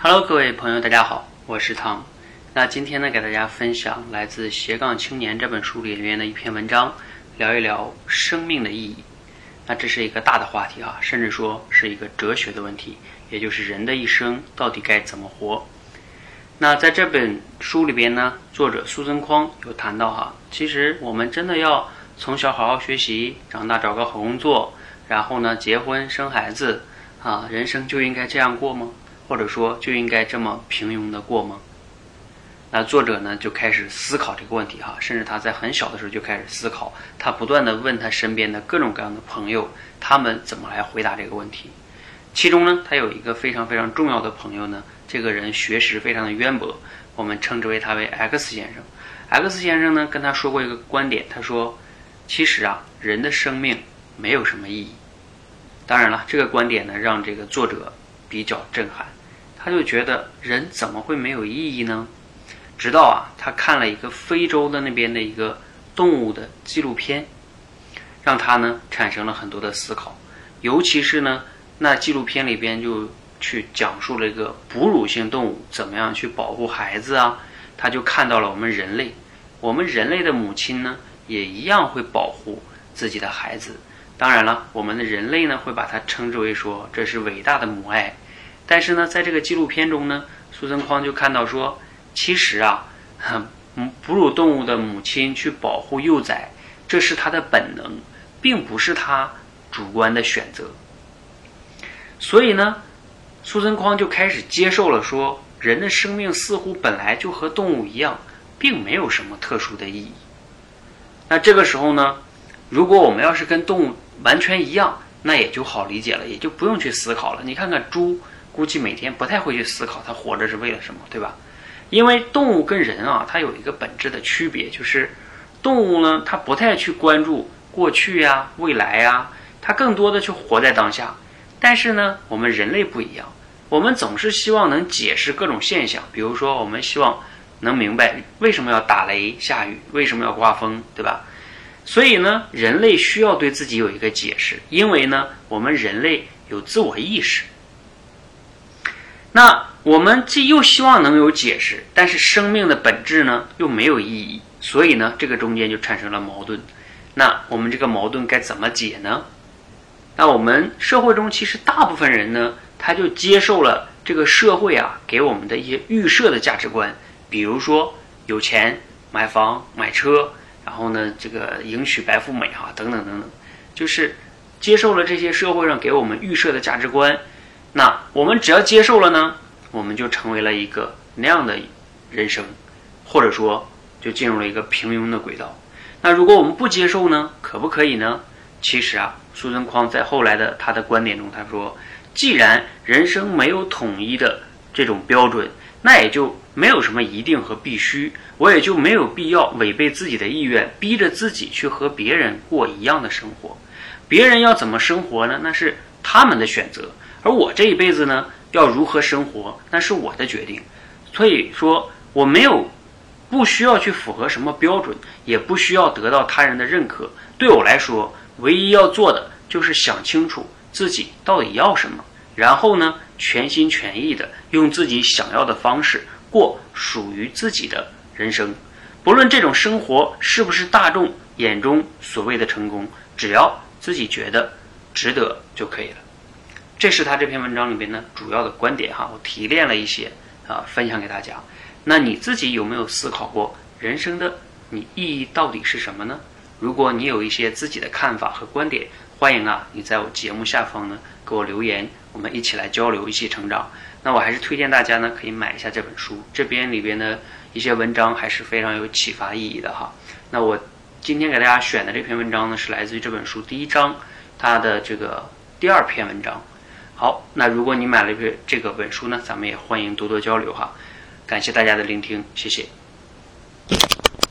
Hello，各位朋友，大家好，我是汤。那今天呢，给大家分享来自《斜杠青年》这本书里面的一篇文章，聊一聊生命的意义。那这是一个大的话题啊，甚至说是一个哲学的问题，也就是人的一生到底该怎么活。那在这本书里边呢，作者苏增匡有谈到哈，其实我们真的要从小好好学习，长大找个好工作，然后呢结婚生孩子啊，人生就应该这样过吗？或者说就应该这么平庸的过吗？那作者呢就开始思考这个问题哈，甚至他在很小的时候就开始思考，他不断的问他身边的各种各样的朋友，他们怎么来回答这个问题。其中呢，他有一个非常非常重要的朋友呢。这个人学识非常的渊博，我们称之为他为 X 先生。X 先生呢跟他说过一个观点，他说：“其实啊，人的生命没有什么意义。”当然了，这个观点呢让这个作者比较震撼，他就觉得人怎么会没有意义呢？直到啊，他看了一个非洲的那边的一个动物的纪录片，让他呢产生了很多的思考，尤其是呢那纪录片里边就。去讲述了一个哺乳性动物怎么样去保护孩子啊，他就看到了我们人类，我们人类的母亲呢也一样会保护自己的孩子。当然了，我们的人类呢会把它称之为说这是伟大的母爱。但是呢，在这个纪录片中呢，苏增匡就看到说，其实啊，哺乳动物的母亲去保护幼崽，这是它的本能，并不是它主观的选择。所以呢。苏增匡就开始接受了，说人的生命似乎本来就和动物一样，并没有什么特殊的意义。那这个时候呢，如果我们要是跟动物完全一样，那也就好理解了，也就不用去思考了。你看看猪，估计每天不太会去思考它活着是为了什么，对吧？因为动物跟人啊，它有一个本质的区别，就是动物呢，它不太去关注过去呀、未来呀，它更多的去活在当下。但是呢，我们人类不一样。我们总是希望能解释各种现象，比如说，我们希望能明白为什么要打雷下雨，为什么要刮风，对吧？所以呢，人类需要对自己有一个解释，因为呢，我们人类有自我意识。那我们既又希望能有解释，但是生命的本质呢又没有意义，所以呢，这个中间就产生了矛盾。那我们这个矛盾该怎么解呢？那我们社会中其实大部分人呢？他就接受了这个社会啊给我们的一些预设的价值观，比如说有钱买房买车，然后呢这个迎娶白富美啊等等等等，就是接受了这些社会上给我们预设的价值观。那我们只要接受了呢，我们就成为了一个那样的人生，或者说就进入了一个平庸的轨道。那如果我们不接受呢，可不可以呢？其实啊，苏贞匡在后来的他的观点中他说。既然人生没有统一的这种标准，那也就没有什么一定和必须，我也就没有必要违背自己的意愿，逼着自己去和别人过一样的生活。别人要怎么生活呢？那是他们的选择，而我这一辈子呢，要如何生活，那是我的决定。所以说，我没有不需要去符合什么标准，也不需要得到他人的认可。对我来说，唯一要做的就是想清楚自己到底要什么。然后呢，全心全意的用自己想要的方式过属于自己的人生，不论这种生活是不是大众眼中所谓的成功，只要自己觉得值得就可以了。这是他这篇文章里边呢主要的观点哈，我提炼了一些啊，分享给大家。那你自己有没有思考过人生的你意义到底是什么呢？如果你有一些自己的看法和观点，欢迎啊，你在我节目下方呢给我留言。我们一起来交流，一起成长。那我还是推荐大家呢，可以买一下这本书。这边里边的一些文章还是非常有启发意义的哈。那我今天给大家选的这篇文章呢，是来自于这本书第一章他的这个第二篇文章。好，那如果你买了这这个本书呢，咱们也欢迎多多交流哈。感谢大家的聆听，谢谢。